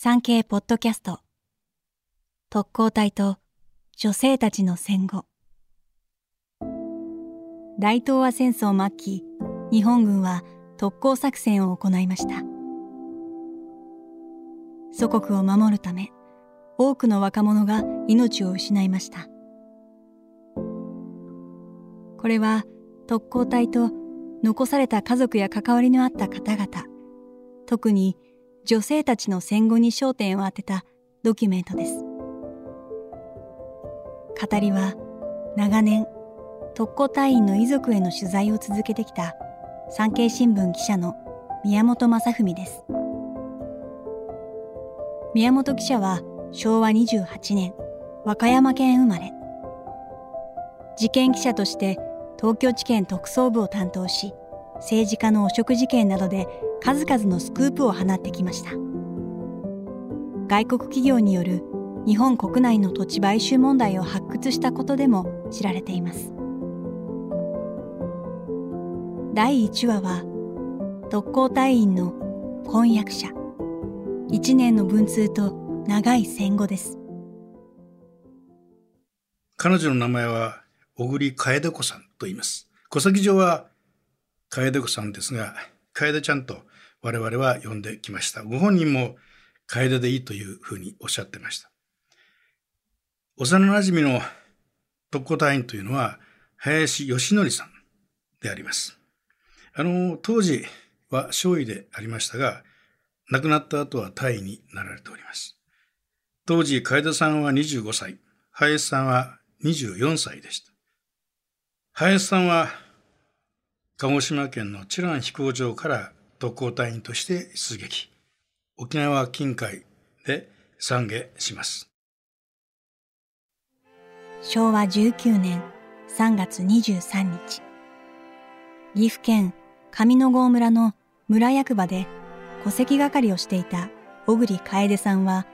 産経ポッドキャスト。特攻隊と女性たちの戦後。大東亜戦争末期日本軍は特攻作戦を行いました。祖国を守るため多くの若者が命を失いました。これは特攻隊と残された家族や関わりのあった方々特に女性たちの戦後に焦点を当てたドキュメントです。語りは長年特攻隊員の遺族への取材を続けてきた産経新聞記者の宮本正文です。宮本記者は昭和28年和歌山県生まれ。事件記者として東京地検特捜部を担当し政治家の汚職事件などで数々のスクープを放ってきました。外国企業による日本国内の土地買収問題を発掘したことでも知られています。第1話は特攻隊員の婚約者。1年の文通と長い戦後です。彼女の名前は小栗楓子さんと言います。戸籍上は楓子さんですが楓ちゃんと我々は呼んできましたご本人も楓でいいというふうにおっしゃってました幼なじみの特攻隊員というのは林義則さんでありますあの当時は少尉でありましたが亡くなった後は大尉になられております。当時、楓さんは25歳、林さんは24歳でした。林さんは、鹿児島県の知覧飛行場から特攻隊員として出撃。沖縄近海で参下します。昭和19年3月23日、岐阜県上野郷村の村役場で戸籍係をしていた小栗楓さんは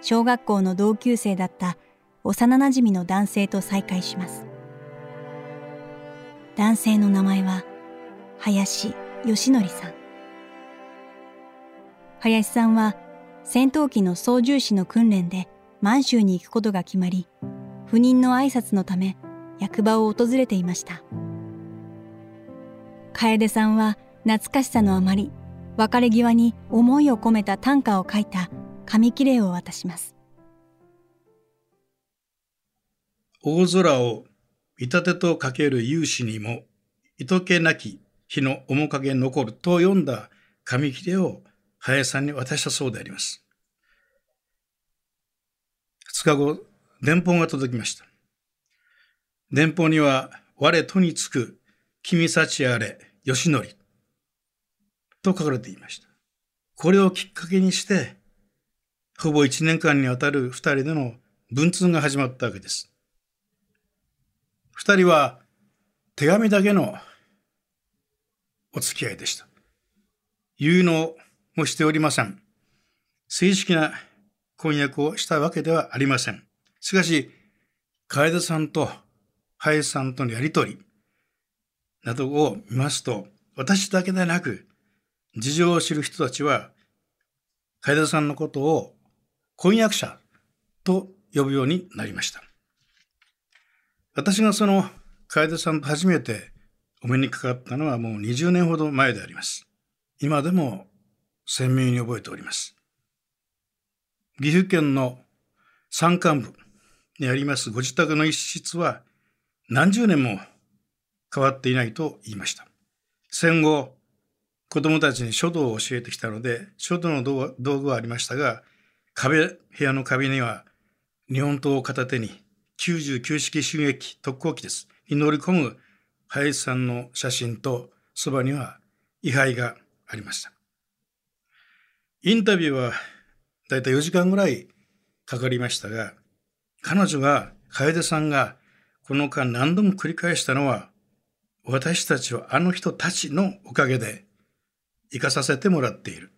小学校の同級生だった幼なじみの男性と再会します男性の名前は林義則さん林さんは戦闘機の操縦士の訓練で満州に行くことが決まり赴任の挨拶のため役場を訪れていました楓さんは懐かしさのあまり別れ際に思いを込めた短歌を書いた紙切れを渡します。大空を板手とかける勇士にも、糸気なき日の面影残ると読んだ紙切れを林さんに渡したそうであります。二日後、電報が届きました。電報には、我とにつく、君幸あれ、義則。と書かれていました。これをきっかけにして、ほぼ一年間にわたる二人での文通が始まったわけです。二人は手紙だけのお付き合いでした。有能もしておりません。正式な婚約をしたわけではありません。しかし、楓さんと林さんとのやりとりなどを見ますと、私だけでなく、事情を知る人たちは、楓さんのことを婚約者と呼ぶようになりました。私がその楓さんと初めてお目にかかったのはもう20年ほど前であります。今でも鮮明に覚えております。岐阜県の山間部にありますご自宅の一室は何十年も変わっていないと言いました。戦後、子供たちに書道を教えてきたので、書道の道具はありましたが、壁、部屋の壁には日本刀を片手に99式襲撃特攻機です。に乗り込む林さんの写真とそばには位牌がありました。インタビューはだいたい4時間ぐらいかかりましたが、彼女が、楓さんがこの間何度も繰り返したのは、私たちはあの人たちのおかげで生かさせてもらっている。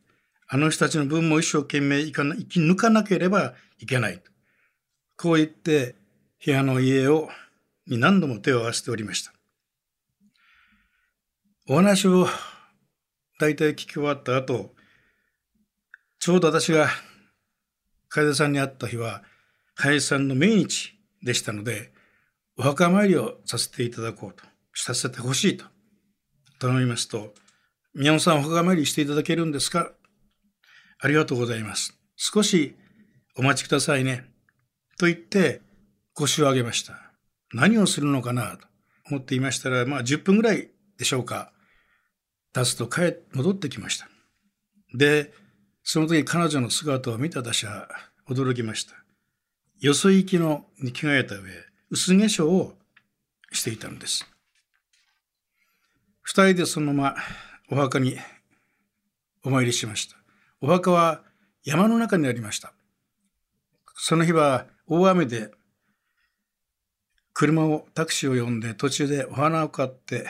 あの人たちの分も一生懸命生き生き抜かなければいけない。こう言って、部屋の家を、に何度も手を合わせておりました。お話を大体聞き終わった後、ちょうど私が楓さんに会った日は、林さんの命日でしたので、お墓参りをさせていただこうと、させてほしいと頼みますと、宮本さんお墓参りしていただけるんですか？ありがとうございます。少しお待ちくださいね。と言って腰を上げました。何をするのかなと思っていましたら、まあ10分ぐらいでしょうか。経つと帰、戻ってきました。で、その時彼女の姿を見た私は驚きました。よそ行きのに着替えた上、薄化粧をしていたのです。二人でそのままお墓にお参りしました。お墓は山の中にありました。その日は大雨で車を、タクシーを呼んで途中でお花を買って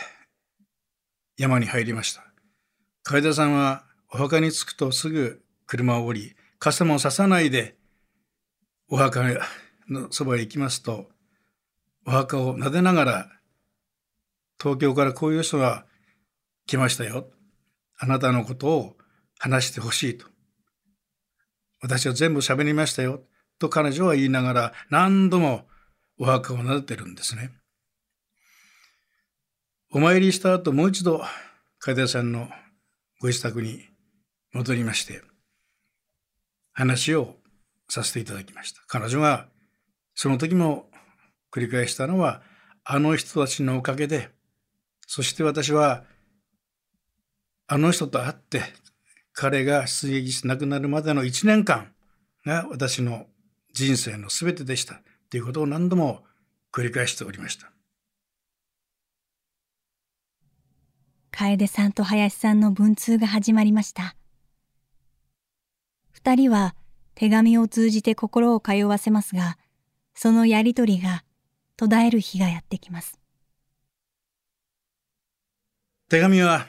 山に入りました。楓さんはお墓に着くとすぐ車を降り、傘もささないでお墓のそばへ行きますと、お墓を撫でながら、東京からこういう人が来ましたよ。あなたのことを話してほしいと。私は全部喋りましたよ。と彼女は言いながら何度もお墓を撫でてるんですね。お参りした後もう一度楓さんのご自宅に戻りまして話をさせていただきました。彼女がその時も繰り返したのはあの人たちのおかげでそして私はあの人と会って、彼が出撃し亡くなるまでの1年間が私の人生の全てでしたということを何度も繰り返しておりました。楓さんと林さんの文通が始まりました。二人は手紙を通じて心を通わせますが、そのやりとりが途絶える日がやってきます。手紙は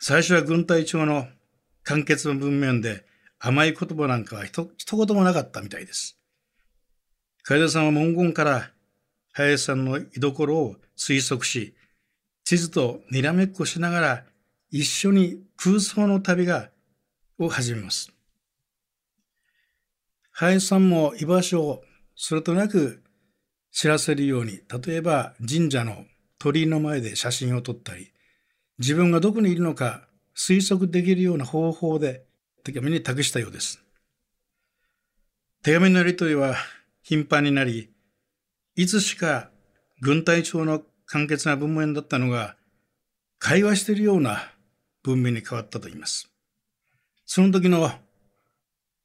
最初は軍隊長の簡潔な文面で甘い言葉なんかは一言もなかったみたいです。楓さんは文言から林さんの居所を推測し、地図とにらめっこしながら一緒に空想の旅がを始めます。林さんも居場所をそれとなく知らせるように、例えば神社の鳥居の前で写真を撮ったり、自分がどこにいるのか推測できるような方法で手紙に託したようです。手紙のやり取りは頻繁になり、いつしか軍隊長の簡潔な文面だったのが、会話しているような文面に変わったと言います。その時の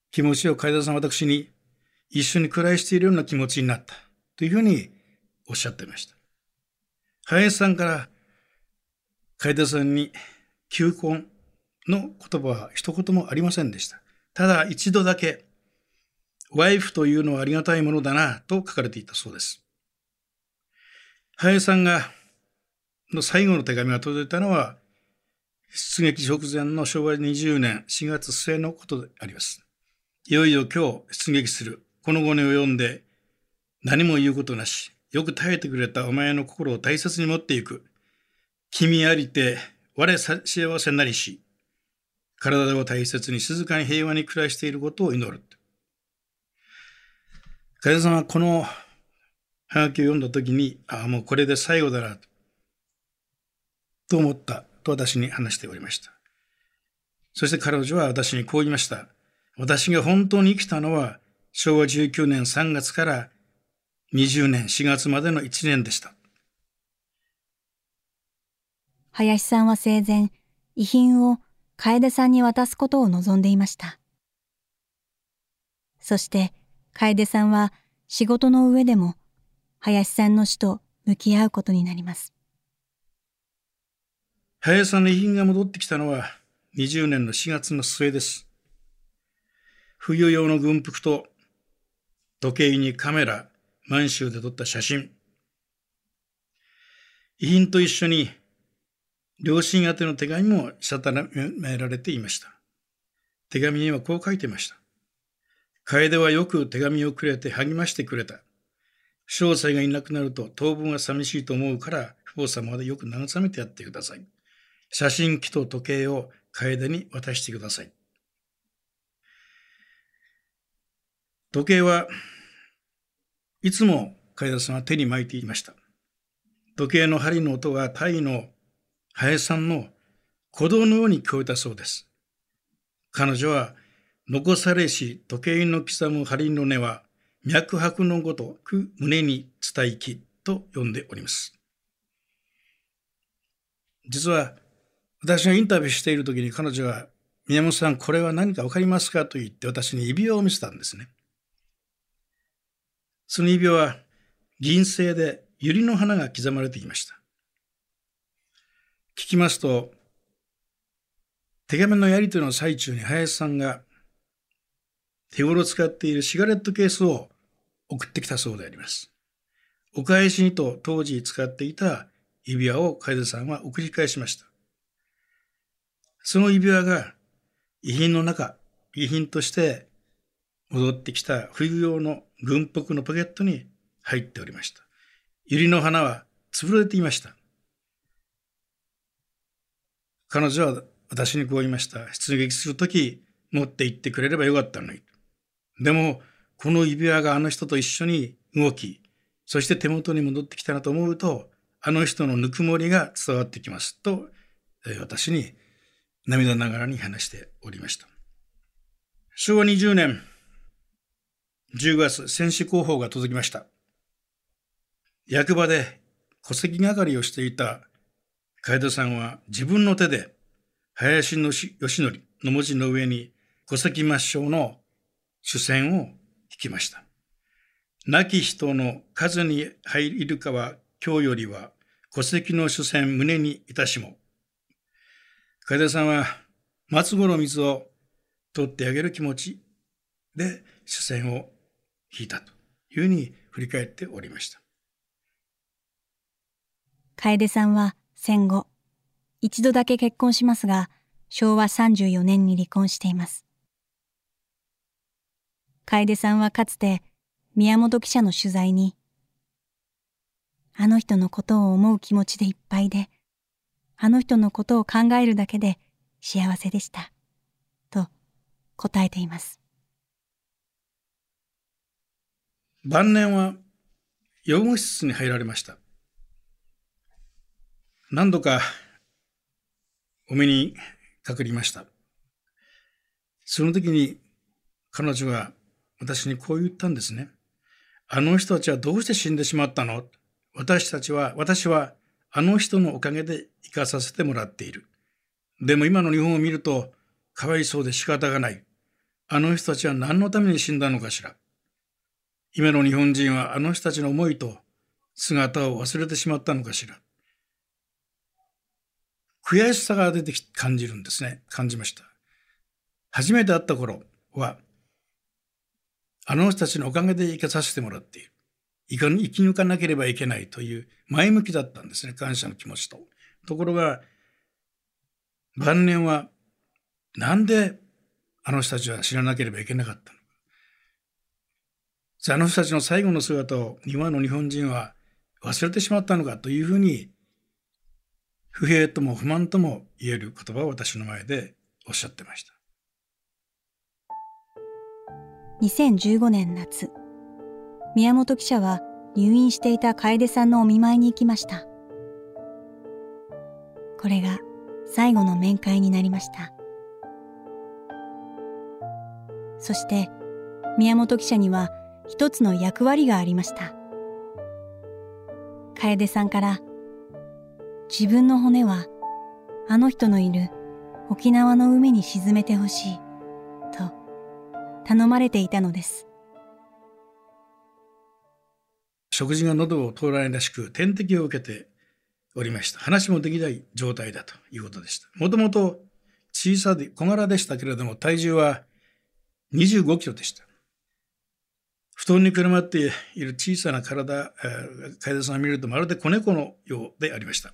気持ちを海田さん私に一緒に暮らしているような気持ちになったというふうにおっしゃっていました。林さんから楓田さんに求婚の言葉は一言もありませんでした。ただ一度だけ、ワイフというのはありがたいものだなと書かれていたそうです。林さんが、の最後の手紙が届いたのは、出撃直前の昭和20年4月末のことであります。いよいよ今日出撃する。この後に及んで何も言うことなし、よく耐えてくれたお前の心を大切に持っていく。君ありて我幸せなりし、体を大切に静かに平和に暮らしていることを祈る。楓さんはこのハガキを読んだ時に、ああ、もうこれで最後だな、と思ったと私に話しておりました。そして彼女は私にこう言いました。私が本当に生きたのは昭和19年3月から20年4月までの1年でした。林さんは生前、遺品を楓さんに渡すことを望んでいました。そして、楓さんは仕事の上でも、林さんの死と向き合うことになります。林さんの遺品が戻ってきたのは20年の4月の末です。冬用の軍服と時計にカメラ、満州で撮った写真。遺品と一緒に両親宛ての手紙もしたためられていました。手紙にはこう書いてました。楓はよく手紙をくれて励ましてくれた。詳細がいなくなると当分は寂しいと思うから、父母様でよく慰めてやってください。写真機と時計を楓に渡してください。時計はいつも海田さんは手に巻いていました。時計の針の音がタイの林さんの鼓動のように聞こえたそうです。彼女は残されし時計の刻む針の音は脈拍のごとく胸に伝えきと呼んでおります。実は私がインタビューしている時に彼女は宮本さんこれは何か分かりますかと言って私に指輪を見せたんですね。その指輪は銀製で百合の花が刻まれていました。聞きますと、手紙のやり取りの最中に林さんが手頃使っているシガレットケースを送ってきたそうであります。お返しにと当時使っていた指輪を楓さんは送り返しました。その指輪が遺品の中、遺品として戻ってきた冬用の軍服のポケットに入っておりました。百合の花は潰れていました。彼女は私にこう言いました。出撃するとき持って行ってくれればよかったのに。でも、この指輪があの人と一緒に動き、そして手元に戻ってきたなと思うと、あの人のぬくもりが伝わってきますと、私に涙ながらに話しておりました。昭和20年10月、戦士広報が届きました。役場で戸籍係をしていた楓さんは自分の手で林の義則の文字の上に戸籍抹消の主戦を引きました。亡き人の数に入るかは今日よりは戸籍の主戦胸にいたしも。楓さんは松五の水を取ってあげる気持ちで主戦を引いたというふうに振り返っておりました。楓さんは戦後、一度だけ結婚しますが、昭和34年に離婚しています。楓さんはかつて宮本記者の取材に、あの人のことを思う気持ちでいっぱいで、あの人のことを考えるだけで幸せでした。と答えています。晩年は養護室に入られました。何度かお目にかかりました。その時に彼女は私にこう言ったんですね。あの人たちはどうして死んでしまったの？私たちは、私はあの人のおかげで生かさせてもらっている。でも今の日本を見るとかわいそうで仕方がない。あの人たちは何のために死んだのかしら？今の日本人はあの人たちの思いと姿を忘れてしまったのかしら？悔しさが出てき感じるんですね。感じました。初めて会った頃は、あの人たちのおかげで生かさせてもらっている。生き抜かなければいけないという前向きだったんですね。感謝の気持ちと。ところが、晩年は、なんであの人たちは知らなければいけなかったのか。あの人たちの最後の姿を今の日本人は忘れてしまったのかというふうに不平とも不満とも言える言葉を私の前でおっしゃってました。2015年夏、宮本記者は入院していた楓さんのお見舞いに行きました。これが最後の面会になりました。そして宮本記者には一つの役割がありました。楓さんから自分の骨はあの人のいる沖縄の海に沈めてほしい頼まれていたのです。食事が喉を通らないらしく点滴を受けておりました。話もできない状態だということでした。もともと小さで小柄でしたけれども体重は25キロでした。布団にくるまっている小さな体、楓さんを見るとまるで子猫のようでありました。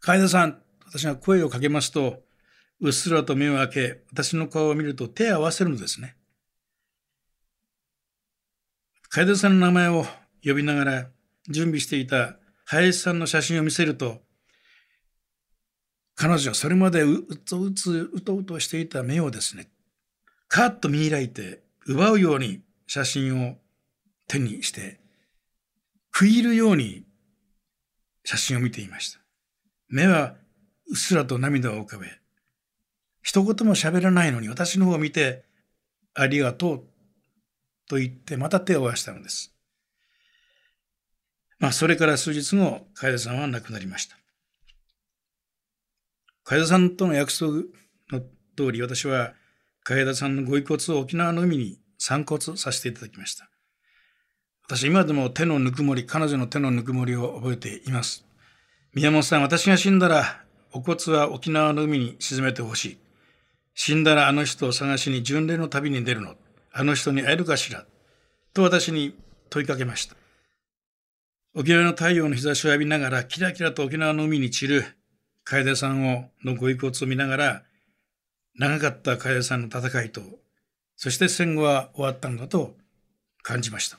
楓さん、私が声をかけますと、うっすらと目を開け、私の顔を見ると手を合わせるのですね。楓さんの名前を呼びながら準備していた林さんの写真を見せると、彼女はそれまでうつうつうとうとしていた目をですね、カッと見開いて奪うように写真を手にして、食い入るように写真を見ていました。目はうっすらと涙を浮かべ、一言も喋らないのに私の方を見て、ありがとうと言ってまた手を合わせたのです。まあ、それから数日後、楓さんは亡くなりました。楓さんとの約束の通り、私は楓さんのご遺骨を沖縄の海に散骨させていただきました。私、今でも手のぬくもり、彼女の手のぬくもりを覚えています。宮本さん、私が死んだら、お骨は沖縄の海に沈めてほしい。死んだらあの人を探しに巡礼の旅に出るの。あの人に会えるかしら。と私に問いかけました。沖縄の太陽の日差しを浴びながら、キラキラと沖縄の海に散る楓さんをのご遺骨を見ながら、長かった楓さんの戦いと、そして戦後は終わったんだと感じました。